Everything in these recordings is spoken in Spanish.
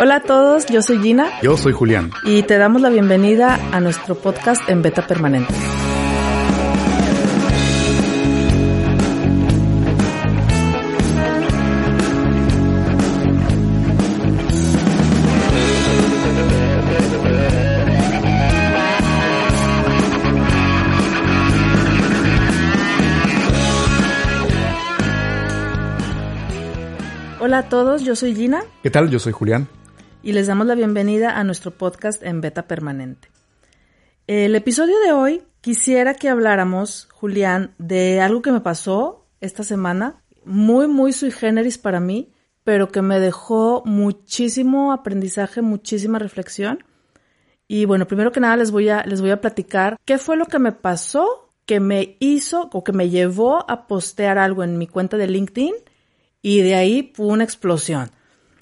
Hola a todos, yo soy Gina. Yo soy Julián. Y te damos la bienvenida a nuestro podcast en beta permanente. Hola a todos, yo soy Gina. ¿Qué tal? Yo soy Julián. Y les damos la bienvenida a nuestro podcast en beta permanente. El episodio de hoy quisiera que habláramos, Julián, de algo que me pasó esta semana, muy, muy sui generis para mí, pero que me dejó muchísimo aprendizaje, muchísima reflexión. Y bueno, primero que nada les voy a, les voy a platicar qué fue lo que me pasó que me hizo o que me llevó a postear algo en mi cuenta de LinkedIn y de ahí fue una explosión.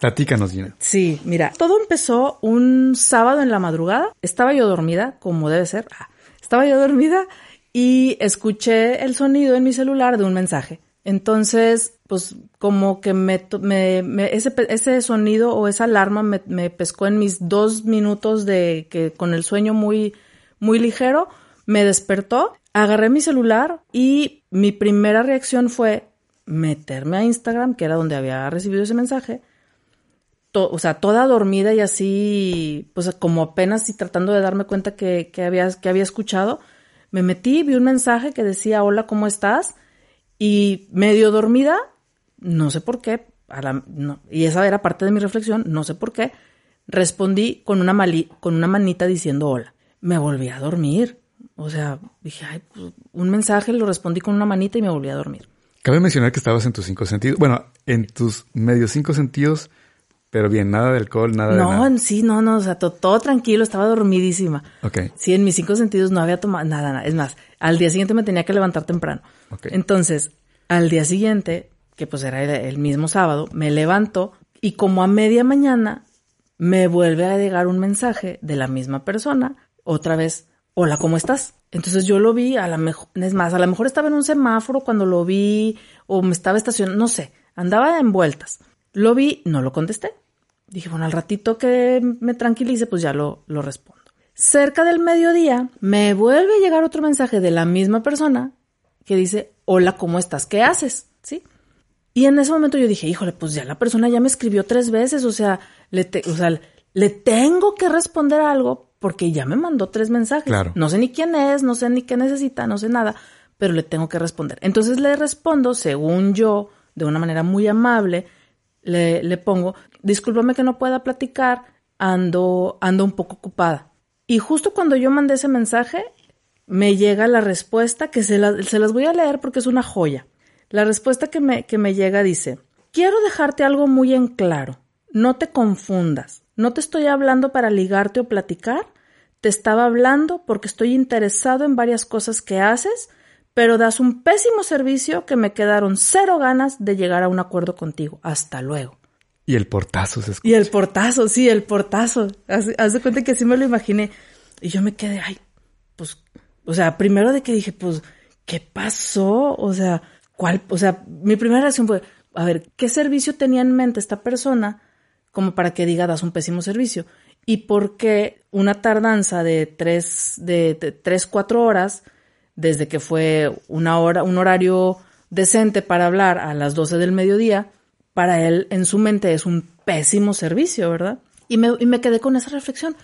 Platícanos, Gina. Sí, mira, todo empezó un sábado en la madrugada. Estaba yo dormida, como debe ser. Ah, estaba yo dormida y escuché el sonido en mi celular de un mensaje. Entonces, pues como que me, me, ese, ese, sonido o esa alarma me, me, pescó en mis dos minutos de que con el sueño muy, muy ligero, me despertó, agarré mi celular y mi primera reacción fue, meterme a Instagram, que era donde había recibido ese mensaje, o sea, toda dormida y así, pues como apenas y tratando de darme cuenta que, había, que había escuchado, me metí, vi un mensaje que decía, hola, ¿cómo estás? Y medio dormida, no sé por qué, y esa era parte de mi reflexión, no sé por qué, respondí con una, con una manita diciendo hola. Me volví a dormir. O sea, dije, ay, pues, un mensaje, lo respondí con una manita y me volví a dormir. Cabe mencionar que estabas en tus cinco sentidos. Bueno, en tus medios cinco sentidos, pero bien, nada de alcohol, nada no, de nada. No, sí, no, no, o sea, todo, tranquilo, estaba dormidísima. Ok. Sí, en mis cinco sentidos no había tomado nada, nada. Es más, al día siguiente me tenía que levantar temprano. Ok. Entonces, al día siguiente, que pues era el mismo sábado, me levanto y como a media mañana me vuelve a llegar un mensaje de la misma persona, otra vez, hola, ¿cómo estás? Entonces yo lo vi, a la mejor, es más, a lo mejor estaba en un semáforo cuando lo vi o me estaba estacionando, no sé, andaba en vueltas. Lo vi, no lo contesté. Dije, bueno, al ratito que me tranquilice, pues ya lo, respondo. Cerca del mediodía me vuelve a llegar otro mensaje de la misma persona que dice, hola, ¿cómo estás? ¿Qué haces? ¿Sí? Y en ese momento yo dije, híjole, pues ya la persona ya me escribió tres veces, o sea, le, o sea, le tengo que responder algo porque ya me mandó tres mensajes. Claro. No sé ni quién es, no sé ni qué necesita, no sé nada, pero le tengo que responder. Entonces le respondo, según yo, de una manera muy amable, le, le pongo, discúlpame que no pueda platicar, ando, ando un poco ocupada. Y justo cuando yo mandé ese mensaje, me llega la respuesta que se, se las voy a leer porque es una joya. La respuesta que me, que me llega dice, quiero dejarte algo muy en claro. No te confundas. No te estoy hablando para ligarte o platicar, te estaba hablando porque estoy interesado en varias cosas que haces, pero das un pésimo servicio que me quedaron cero ganas de llegar a un acuerdo contigo. Hasta luego. Y el portazo se escucha. Y el portazo, sí, el portazo. Haz, de cuenta que sí me lo imaginé. Y yo me quedé, ay, pues, o sea, primero de que dije, pues, ¿qué pasó? O sea, ¿cuál? O sea, mi primera reacción fue, a ver, ¿qué servicio tenía en mente esta persona como para que diga das un pésimo servicio. Y porque una tardanza de tres, de, tres, cuatro horas, desde que fue una hora, un horario decente para hablar a las 12 del mediodía, para él en su mente es un pésimo servicio, ¿verdad? Y me, y me quedé con esa reflexión.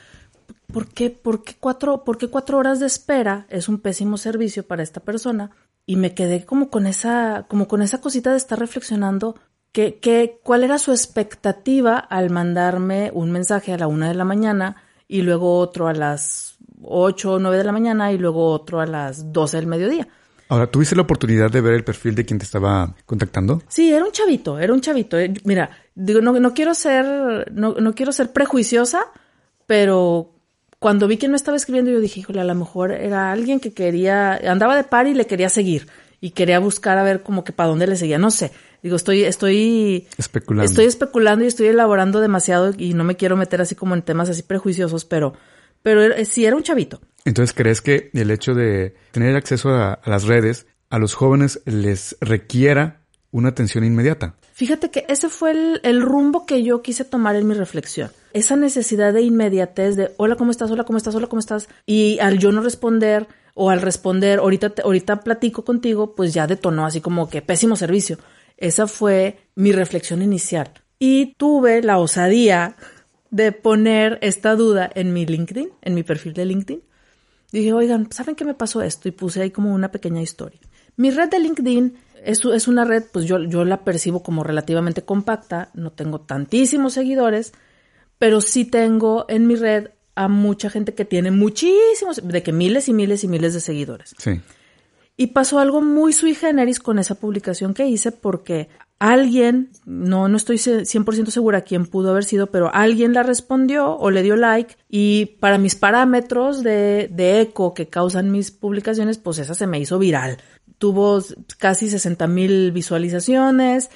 ¿Por qué, por, qué cuatro, ¿Por qué cuatro horas de espera es un pésimo servicio para esta persona? Y me quedé como con esa, como con esa cosita de estar reflexionando ¿Qué, qué, ¿Cuál era su expectativa al mandarme un mensaje a la una de la mañana y luego otro a las ocho o nueve de la mañana y luego otro a las doce del mediodía? Ahora, ¿tuviste la oportunidad de ver el perfil de quien te estaba contactando? Sí, era un chavito, era un chavito. Eh, mira, digo, no, no quiero ser, no, no quiero ser prejuiciosa, pero cuando vi que me estaba escribiendo, yo dije, híjole, a lo mejor era alguien que quería, andaba de par y le quería seguir y quería buscar a ver como que para dónde le seguía, no sé. Digo, estoy, estoy especulando. Estoy especulando y estoy elaborando demasiado y no me quiero meter así como en temas así prejuiciosos, pero, pero sí era un chavito. Entonces, ¿crees que el hecho de tener acceso a, las redes a los jóvenes les requiera una atención inmediata. Fíjate que ese fue el, el, rumbo que yo quise tomar en mi reflexión. Esa necesidad de inmediatez de hola, ¿cómo estás? Hola, ¿cómo estás? Hola, ¿cómo estás? Y al yo no responder o al responder ahorita, ahorita platico contigo, pues ya detonó así como que pésimo servicio. Esa fue mi reflexión inicial. Y tuve la osadía de poner esta duda en mi LinkedIn, en mi perfil de LinkedIn. Dije, oigan, ¿saben qué me pasó esto? Y puse ahí como una pequeña historia. Mi red de LinkedIn es, es una red, pues yo, yo la percibo como relativamente compacta, no tengo tantísimos seguidores, pero sí tengo en mi red a mucha gente que tiene muchísimos, de que miles y miles y miles de seguidores. Sí. Y pasó algo muy sui generis con esa publicación que hice porque alguien, no, no estoy 100% segura quién pudo haber sido, pero alguien la respondió o le dio like y para mis parámetros de, de eco que causan mis publicaciones, pues esa se me hizo viral tuvo casi 60 mil visualizaciones,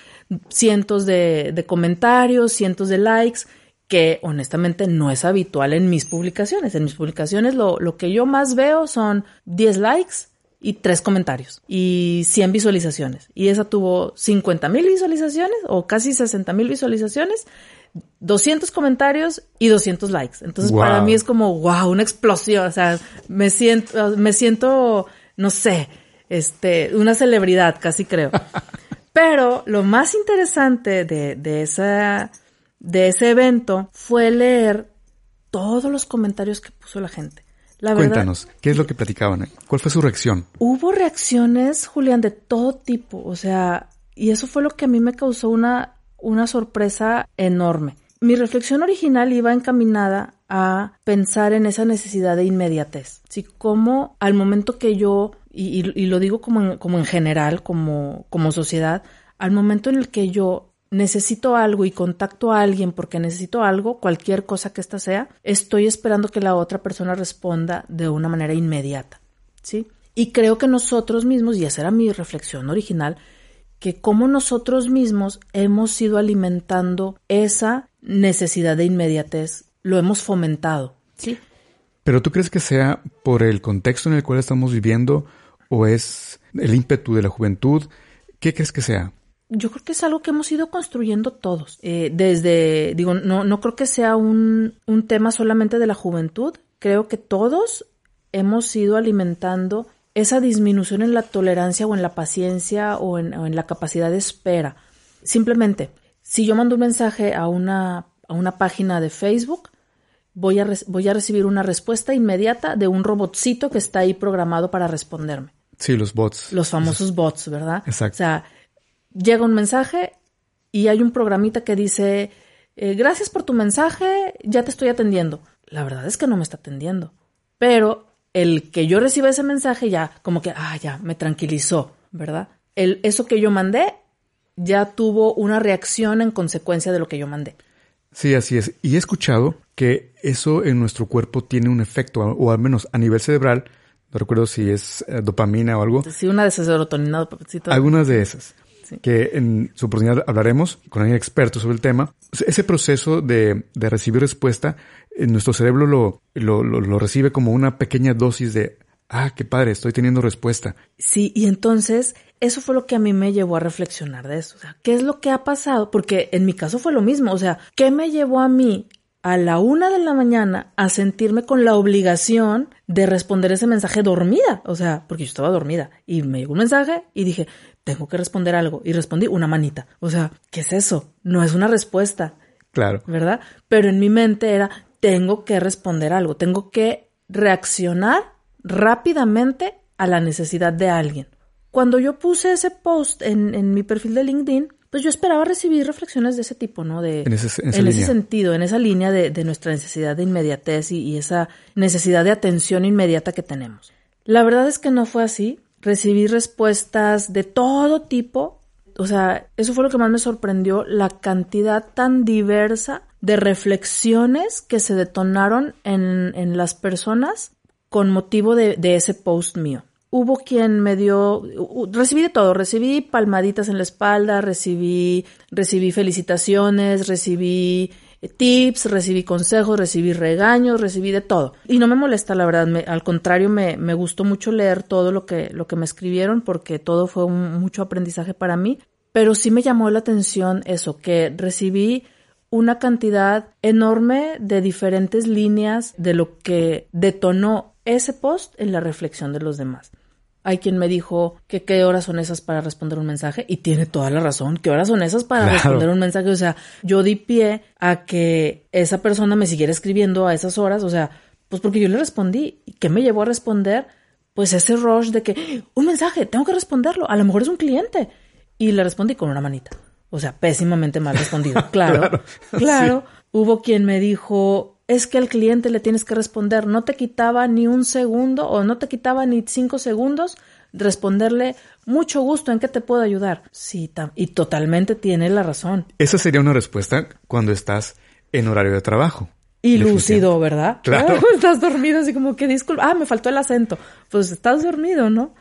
cientos de, de, comentarios, cientos de likes, que honestamente no es habitual en mis publicaciones. En mis publicaciones lo, lo que yo más veo son 10 likes y 3 comentarios y 100 visualizaciones. Y esa tuvo 50 mil visualizaciones o casi 60 mil visualizaciones. 200 comentarios y 200 likes. Entonces wow. para mí es como, wow, una explosión. O sea, me siento, me siento, no sé, este, una celebridad, casi creo. Pero lo más interesante de, de, esa, de ese evento fue leer todos los comentarios que puso la gente. La Cuéntanos, ¿qué es lo que platicaban? ¿Cuál fue su reacción? Hubo reacciones, Julián, de todo tipo. O sea, y eso fue lo que a mí me causó una, una sorpresa enorme. Mi reflexión original iba encaminada a pensar en esa necesidad de inmediatez. ¿sí? Como al momento que yo y, y, lo digo como en, como en general, como, como sociedad, al momento en el que yo necesito algo y contacto a alguien porque necesito algo, cualquier cosa que ésta sea, estoy esperando que la otra persona responda de una manera inmediata, ¿sí? Y creo que nosotros mismos, y esa era mi reflexión original, que como nosotros mismos hemos ido alimentando esa necesidad de inmediatez, lo hemos fomentado, ¿sí? Pero tú crees que sea por el contexto en el cual estamos viviendo o es el ímpetu de la juventud? ¿Qué crees que sea? Yo creo que es algo que hemos ido construyendo todos. Eh, desde, digo, no, no creo que sea un, un tema solamente de la juventud. Creo que todos hemos ido alimentando esa disminución en la tolerancia o en la paciencia o en, o en la capacidad de espera. Simplemente, si yo mando un mensaje a una, a una página de Facebook, voy a, voy a recibir una respuesta inmediata de un robotcito que está ahí programado para responderme. Sí, los bots. Los famosos bots, ¿verdad? Exacto. O sea, llega un mensaje y hay un programita que dice, eh, gracias por tu mensaje, ya te estoy atendiendo. La verdad es que no me está atendiendo. Pero el que yo reciba ese mensaje ya, como que, ah, ya, me tranquilizó, ¿verdad? El, eso que yo mandé ya tuvo una reacción en consecuencia de lo que yo mandé. Sí, así es. Y he escuchado que eso en nuestro cuerpo tiene un efecto, o al menos a nivel cerebral, no recuerdo si es eh, dopamina o algo. Sí, una de esas serotonina. Algunas de esas. Sí. Que en su oportunidad hablaremos con alguien experto sobre el tema. Ese proceso de, de recibir respuesta, en nuestro cerebro lo, lo, lo, lo recibe como una pequeña dosis de ah, qué padre, estoy teniendo respuesta. Sí, y entonces eso fue lo que a mí me llevó a reflexionar de eso. O sea, ¿qué es lo que ha pasado? Porque en mi caso fue lo mismo. O sea, ¿qué me llevó a mí a la una de la mañana a sentirme con la obligación de responder ese mensaje dormida. O sea, porque yo estaba dormida y me llegó un mensaje y dije, tengo que responder algo. Y respondí una manita. O sea, ¿qué es eso? No es una respuesta. Claro. ¿Verdad? Pero en mi mente era, tengo que responder algo, tengo que reaccionar rápidamente a la necesidad de alguien. Cuando yo puse ese post en, en mi perfil de LinkedIn, pues yo esperaba recibir reflexiones de ese tipo, ¿no? De, en ese, en en ese sentido, en esa línea de, de nuestra necesidad de inmediatez y, y, esa necesidad de atención inmediata que tenemos. La verdad es que no fue así. Recibí respuestas de todo tipo. O sea, eso fue lo que más me sorprendió, la cantidad tan diversa de reflexiones que se detonaron en, en las personas con motivo de, de ese post mío hubo quien me dio, recibí de todo, recibí palmaditas en la espalda, recibí, recibí felicitaciones, recibí eh, tips, recibí consejos, recibí regaños, recibí de todo. Y no me molesta, la verdad, me, al contrario, me, me, gustó mucho leer todo lo que, lo que me escribieron porque todo fue un, mucho aprendizaje para mí. pero sí me llamó la atención eso, que recibí una cantidad enorme de diferentes líneas de lo que detonó ese post en la reflexión de los demás. Hay quien me dijo que qué horas son esas para responder un mensaje y tiene toda la razón. ¿Qué horas son esas para responder un mensaje? O sea, yo di pie a que esa persona me siguiera escribiendo a esas horas. O sea, pues porque yo le respondí. ¿Y qué me llevó a responder? Pues ese rush de que un mensaje, tengo que responderlo. A lo mejor es un cliente. Y le respondí con una manita. O sea, pésimamente mal respondido. Claro, claro. Hubo quien me dijo, es que al cliente le tienes que responder. No te quitaba ni un segundo o no te quitaba ni cinco segundos responderle mucho gusto en qué te puedo ayudar. Sí, y totalmente tiene la razón. Esa sería una respuesta cuando estás en horario de trabajo. Y lúcido, ¿verdad? Claro. estás dormido así como que disculpa, ah, me faltó el acento. Pues estás dormido, ¿no?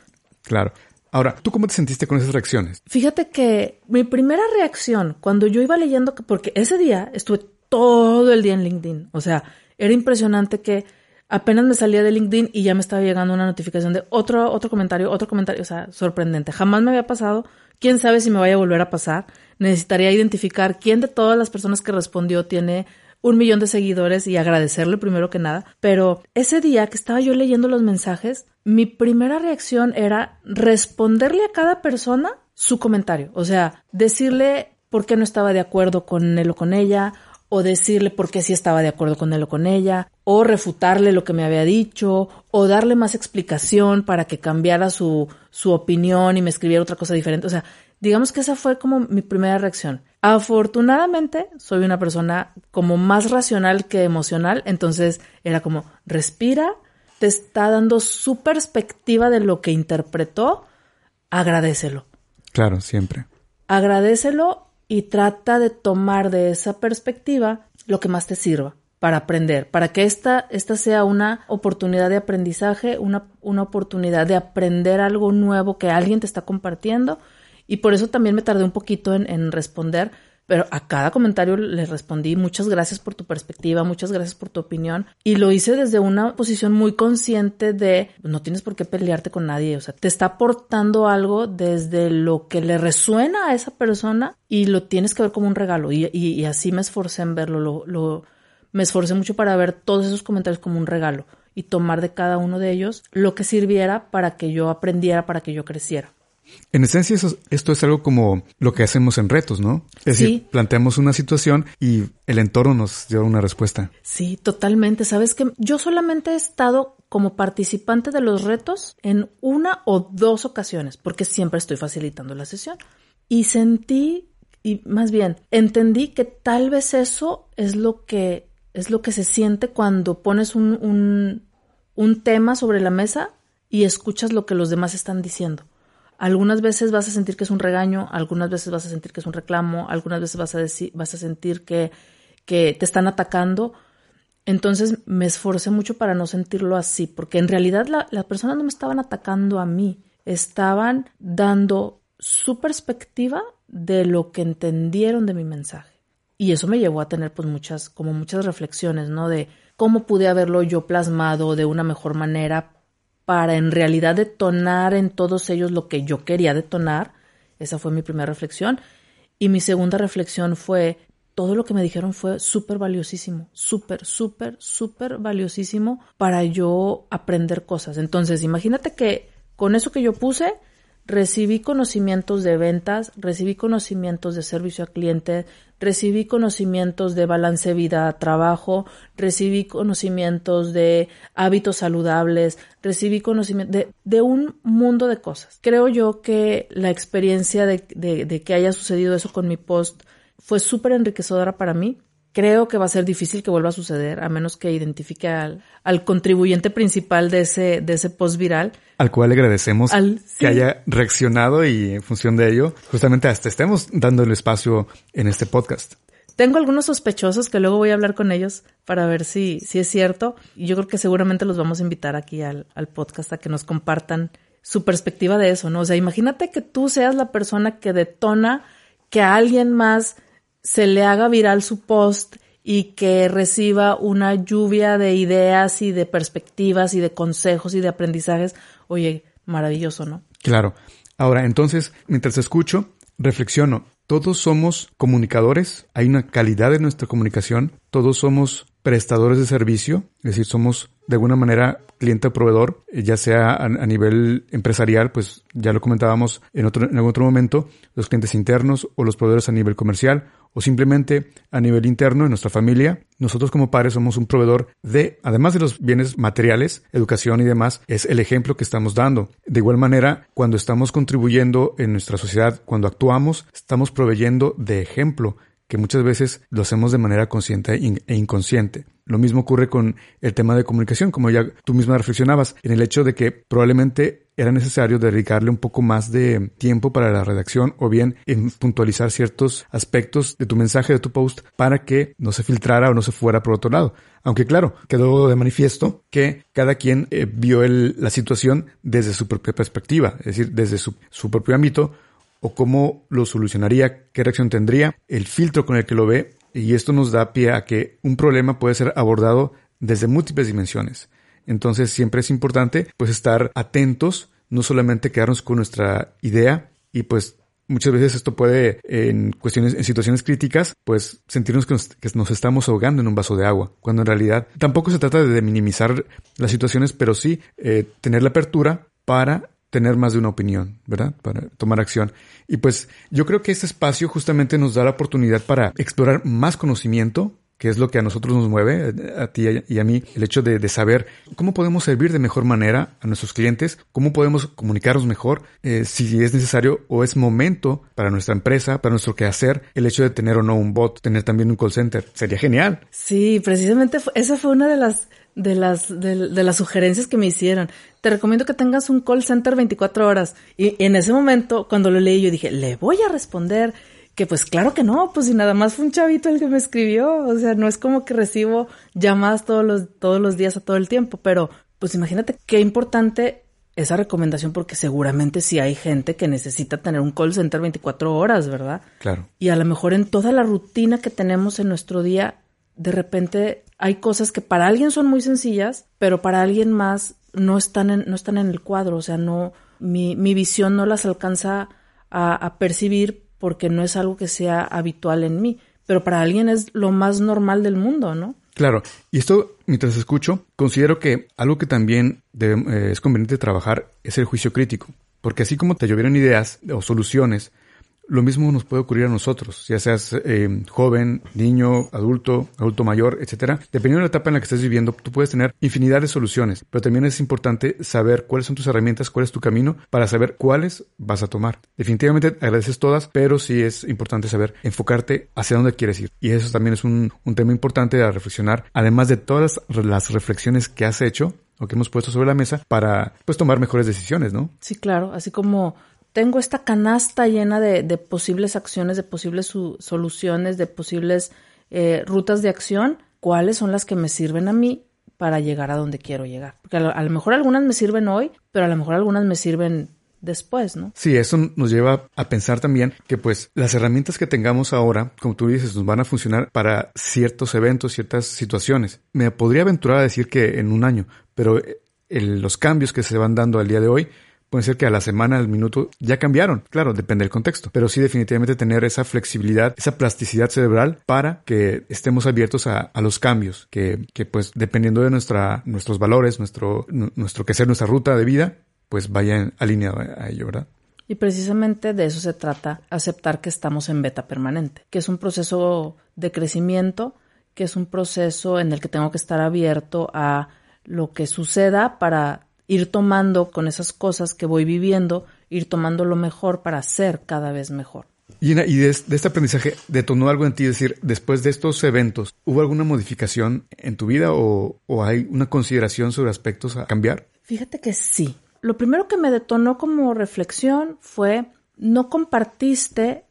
Claro. Ahora, ¿tú cómo te sentiste con esas reacciones? Fíjate que mi primera reacción cuando yo iba leyendo, porque ese día estuve todo el día en LinkedIn, o sea, era impresionante que apenas me salía de LinkedIn y ya me estaba llegando una notificación de otro, otro comentario, otro comentario, o sea, sorprendente. Jamás me había pasado, quién sabe si me vaya a volver a pasar. Necesitaría identificar quién de todas las personas que respondió tiene un millón de seguidores y agradecerle primero que nada. Pero ese día que estaba yo leyendo los mensajes, mi primera reacción era responderle a cada persona su comentario. O sea, decirle por qué no estaba de acuerdo con él o con ella, o decirle por qué sí estaba de acuerdo con él o con ella, o refutarle lo que me había dicho, o darle más explicación para que cambiara su, su opinión y me escribiera otra cosa diferente. O sea, digamos que esa fue como mi primera reacción. Afortunadamente, soy una persona como más racional que emocional, entonces era como, respira, te está dando su perspectiva de lo que interpretó, agradecelo. Claro, siempre. Agradecelo y trata de tomar de esa perspectiva lo que más te sirva para aprender, para que esta, esta sea una oportunidad de aprendizaje, una, una oportunidad de aprender algo nuevo que alguien te está compartiendo. Y por eso también me tardé un poquito en, responder, pero a cada comentario le respondí muchas gracias por tu perspectiva, muchas gracias por tu opinión y lo hice desde una posición muy consciente de no tienes por qué pelearte con nadie, o sea, te está aportando algo desde lo que le resuena a esa persona y lo tienes que ver como un regalo y, así me esforcé en verlo, lo, lo, me esforcé mucho para ver todos esos comentarios como un regalo y tomar de cada uno de ellos lo que sirviera para que yo aprendiera, para que yo creciera. En esencia, esto es algo como lo que hacemos en retos, ¿no? Es decir, planteamos una situación y el entorno nos lleva una respuesta. Sí, totalmente. Sabes que yo solamente he estado como participante de los retos en una o dos ocasiones, porque siempre estoy facilitando la sesión. Y sentí, y más bien, entendí que tal vez eso es lo que, es lo que se siente cuando pones un, un, un tema sobre la mesa y escuchas lo que los demás están diciendo algunas veces vas a sentir que es un regaño, algunas veces vas a sentir que es un reclamo, algunas veces vas a, decir, vas a sentir que, que te están atacando. Entonces me esforcé mucho para no sentirlo así, porque en realidad las personas no me estaban atacando a mí, estaban dando su perspectiva de lo que entendieron de mi mensaje. Y eso me llevó a tener pues muchas, como muchas reflexiones, ¿no? De cómo pude haberlo yo plasmado de una mejor manera para en realidad detonar en todos ellos lo que yo quería detonar. Esa fue mi primera reflexión. Y mi segunda reflexión fue, todo lo que me dijeron fue súper valiosísimo, súper, súper, súper valiosísimo para yo aprender cosas. Entonces, imagínate que con eso que yo puse, recibí conocimientos de ventas, recibí conocimientos de servicio al cliente, recibí conocimientos de balance vida-trabajo, recibí conocimientos de hábitos saludables, recibí conocimiento de, un mundo de cosas. Creo yo que la experiencia de, de que haya sucedido eso con mi post fue súper enriquecedora para mí. Creo que va a ser difícil que vuelva a suceder, a menos que identifique al, al contribuyente principal de ese, de ese post viral. Al cual le agradecemos que haya reaccionado y en función de ello, justamente hasta estemos dando el espacio en este podcast. Tengo algunos sospechosos que luego voy a hablar con ellos para ver si, si es cierto. Y yo creo que seguramente los vamos a invitar aquí al, al podcast a que nos compartan su perspectiva de eso, ¿no? O sea, imagínate que tú seas la persona que detona que a alguien más se le haga viral su post y que reciba una lluvia de ideas y de perspectivas y de consejos y de aprendizajes, oye, maravilloso, ¿no? Claro. Ahora, entonces, mientras escucho, reflexiono, todos somos comunicadores, hay una calidad en nuestra comunicación, todos somos prestadores de servicio, es decir, somos de alguna manera cliente o proveedor, ya sea a, nivel empresarial, pues ya lo comentábamos en otro, en algún otro momento, los clientes internos o los proveedores a nivel comercial o simplemente a nivel interno en nuestra familia. Nosotros como padres somos un proveedor de, además de los bienes materiales, educación y demás, es el ejemplo que estamos dando. De igual manera, cuando estamos contribuyendo en nuestra sociedad, cuando actuamos, estamos proveyendo de ejemplo que muchas veces lo hacemos de manera consciente e inconsciente. Lo mismo ocurre con el tema de comunicación, como ya tú misma reflexionabas, en el hecho de que probablemente era necesario dedicarle un poco más de tiempo para la redacción o bien en puntualizar ciertos aspectos de tu mensaje, de tu post, para que no se filtrara o no se fuera por otro lado. Aunque claro, quedó de manifiesto que cada quien eh, vio la situación desde su propia perspectiva, es decir, desde su propio ámbito, o cómo lo solucionaría, qué reacción tendría, el filtro con el que lo ve, y esto nos da pie a que un problema puede ser abordado desde múltiples dimensiones. Entonces siempre es importante pues estar atentos, no solamente quedarnos con nuestra idea y pues muchas veces esto puede en cuestiones, en situaciones críticas, pues sentirnos que nos, estamos ahogando en un vaso de agua, cuando en realidad tampoco se trata de minimizar las situaciones, pero sí eh, tener la apertura para tener más de una opinión, ¿verdad? Para tomar acción. Y pues yo creo que este espacio justamente nos da la oportunidad para explorar más conocimiento, que es lo que a nosotros nos mueve, a ti y a mí, el hecho de, saber cómo podemos servir de mejor manera a nuestros clientes, cómo podemos comunicarnos mejor, eh, si es necesario o es momento para nuestra empresa, para nuestro quehacer, el hecho de tener o no un bot, tener también un call center. Sería genial. Sí, precisamente esa fue una de las de las, de, de, las sugerencias que me hicieron. Te recomiendo que tengas un call center 24 horas. Y, en ese momento, cuando lo leí, yo dije, le voy a responder. Que pues claro que no, pues si nada más fue un chavito el que me escribió. O sea, no es como que recibo llamadas todos los, todos los días a todo el tiempo. Pero pues imagínate qué importante esa recomendación porque seguramente sí hay gente que necesita tener un call center 24 horas, ¿verdad? Claro. Y a lo mejor en toda la rutina que tenemos en nuestro día, de repente hay cosas que para alguien son muy sencillas, pero para alguien más no están en, no están en el cuadro, o sea, no, mi, mi visión no las alcanza a, percibir porque no es algo que sea habitual en mí, pero para alguien es lo más normal del mundo, ¿no? Claro, y esto mientras escucho, considero que algo que también eh, es conveniente trabajar es el juicio crítico, porque así como te llovieron ideas o soluciones, lo mismo nos puede ocurrir a nosotros, ya seas eh, joven, niño, adulto, adulto mayor, etcétera. Dependiendo de la etapa en la que estés viviendo, tú puedes tener infinidad de soluciones, pero también es importante saber cuáles son tus herramientas, cuál es tu camino, para saber cuáles vas a tomar. Definitivamente agradeces todas, pero sí es importante saber enfocarte hacia dónde quieres ir. Y eso también es un, tema importante a reflexionar, además de todas las reflexiones que has hecho o que hemos puesto sobre la mesa para pues tomar mejores decisiones, ¿no? Sí, claro, así como tengo esta canasta llena de, posibles acciones, de posibles soluciones, de posibles eh, rutas de acción, cuáles son las que me sirven a mí para llegar a donde quiero llegar. Porque a lo, mejor algunas me sirven hoy, pero a lo mejor algunas me sirven después, ¿no? Sí, eso nos lleva a pensar también que pues las herramientas que tengamos ahora, como tú dices, nos van a funcionar para ciertos eventos, ciertas situaciones. Me podría aventurar a decir que en un año, pero eh, los cambios que se van dando al día de hoy Puede ser que a la semana, al minuto, ya cambiaron. Claro, depende del contexto. Pero sí definitivamente tener esa flexibilidad, esa plasticidad cerebral para que estemos abiertos a, los cambios, que, que, pues dependiendo de nuestra, nuestros valores, nuestro, nuestro que ser, nuestra ruta de vida, pues vaya alineado a ello, ¿verdad? Y precisamente de eso se trata, aceptar que estamos en beta permanente, que es un proceso de crecimiento, que es un proceso en el que tengo que estar abierto a lo que suceda para ir tomando con esas cosas que voy viviendo, ir tomando lo mejor para ser cada vez mejor. Y, de, este aprendizaje, ¿detonó algo en ti? decir, después de estos eventos, ¿hubo alguna modificación en tu vida o, o hay una consideración sobre aspectos a cambiar? Fíjate que sí. Lo primero que me detonó como reflexión fue, no compartiste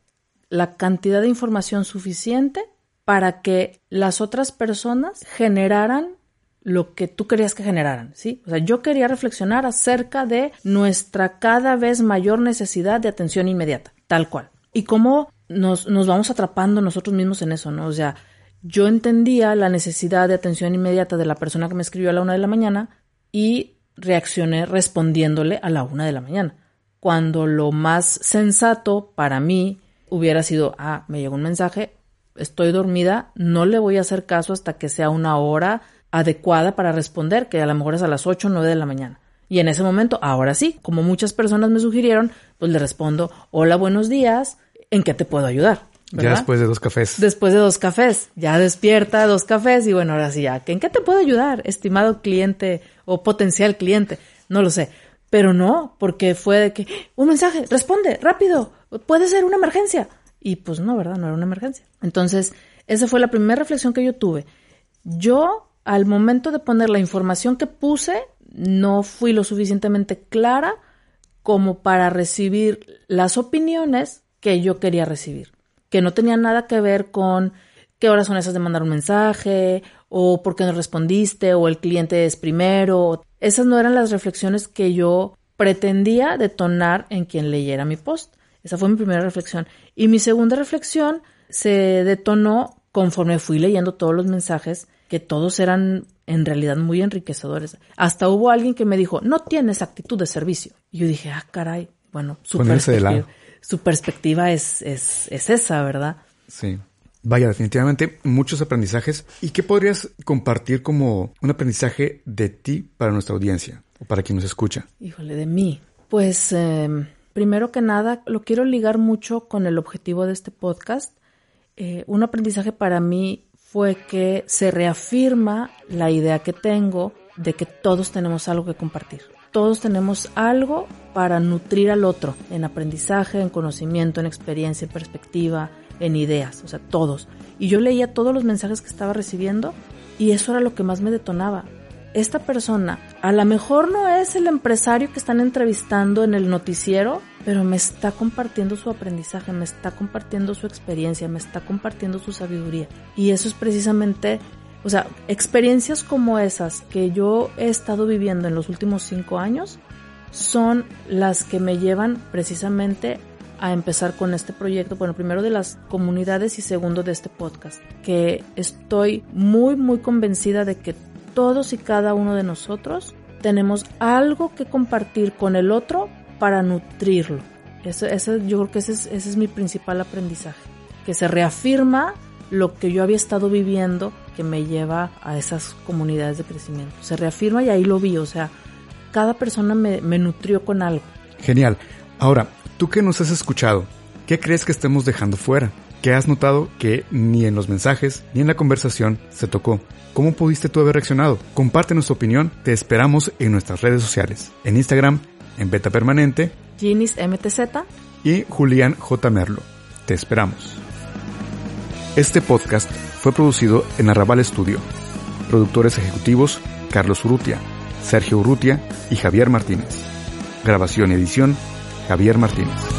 la cantidad de información suficiente para que las otras personas generaran lo que tú querías que generaran, ¿sí? O sea, yo quería reflexionar acerca de nuestra cada vez mayor necesidad de atención inmediata, tal cual. Y cómo nos, nos vamos atrapando nosotros mismos en eso, ¿no? O sea, yo entendía la necesidad de atención inmediata de la persona que me escribió a la una de la mañana y reaccioné respondiéndole a la una de la mañana cuando lo más sensato para mí hubiera sido, ah, me llegó un mensaje, estoy dormida, no le voy a hacer caso hasta que sea una hora adecuada para responder, que a lo mejor es a las 8 o 9 de la mañana. Y en ese momento, ahora sí, como muchas personas me sugirieron, pues le respondo, hola, buenos días, ¿en qué te puedo ayudar? Ya después de dos cafés. Después de dos cafés, ya despierta dos cafés y bueno, ahora sí ya, ¿en qué te puedo ayudar, estimado cliente o potencial cliente? No lo sé. Pero no, porque fue de que, un mensaje, responde, rápido, puede ser una emergencia. Y pues no, ¿verdad? No era una emergencia. Entonces, esa fue la primera reflexión que yo tuve. Yo, al momento de poner la información que puse, no fui lo suficientemente clara como para recibir las opiniones que yo quería recibir, que no tenían nada que ver con qué horas son esas de mandar un mensaje, o por qué no respondiste, o el cliente es primero. Esas no eran las reflexiones que yo pretendía detonar en quien leyera mi post. Esa fue mi primera reflexión. Y mi segunda reflexión se detonó conforme fui leyendo todos los mensajes, que todos eran en realidad muy enriquecedores. Hasta hubo alguien que me dijo, no tienes actitud de servicio. Y yo dije, ah, caray, bueno, su perspectiva, su perspectiva es, es, es esa, ¿verdad? Sí. Vaya, definitivamente muchos aprendizajes. ¿Y qué podrías compartir como un aprendizaje de ti para nuestra audiencia o para quien nos escucha? Híjole, de mí. Pues em, primero que nada, lo quiero ligar mucho con el objetivo de este podcast. Eh, un aprendizaje para mí fue que se reafirma la idea que tengo de que todos tenemos algo que compartir. Todos tenemos algo para nutrir al otro en aprendizaje, en conocimiento, en experiencia, en perspectiva, en ideas, o sea, todos. Y yo leía todos los mensajes que estaba recibiendo y eso era lo que más me detonaba. Esta persona a lo mejor no es el empresario que están entrevistando en el noticiero, pero me está compartiendo su aprendizaje, me está compartiendo su experiencia, me está compartiendo su sabiduría. Y eso es precisamente, o sea, experiencias como esas que yo he estado viviendo en los últimos cinco años son las que me llevan precisamente a empezar con este proyecto, bueno, primero de las comunidades y segundo de este podcast, que estoy muy, muy convencida de que todos y cada uno de nosotros tenemos algo que compartir con el otro para nutrirlo. Eso, yo creo que ese es, ese es mi principal aprendizaje, que se reafirma lo que yo había estado viviendo que me lleva a esas comunidades de crecimiento. Se reafirma y ahí lo vi, o sea, cada persona me, me nutrió con algo. Genial. Ahora, Tú que nos has escuchado, ¿qué crees que estemos dejando fuera? ¿Qué has notado que ni en los mensajes ni en la conversación se tocó? ¿Cómo pudiste tú haber reaccionado? Comparte nuestra opinión, te esperamos en nuestras redes sociales, en Instagram, en Beta Permanente, Ginis MTZ y Julián J. Merlo. Te esperamos. Este podcast fue producido en Arrabal Studio. Productores ejecutivos Carlos Urrutia, Sergio Urrutia y Javier Martínez. Grabación y edición Javier Martínez.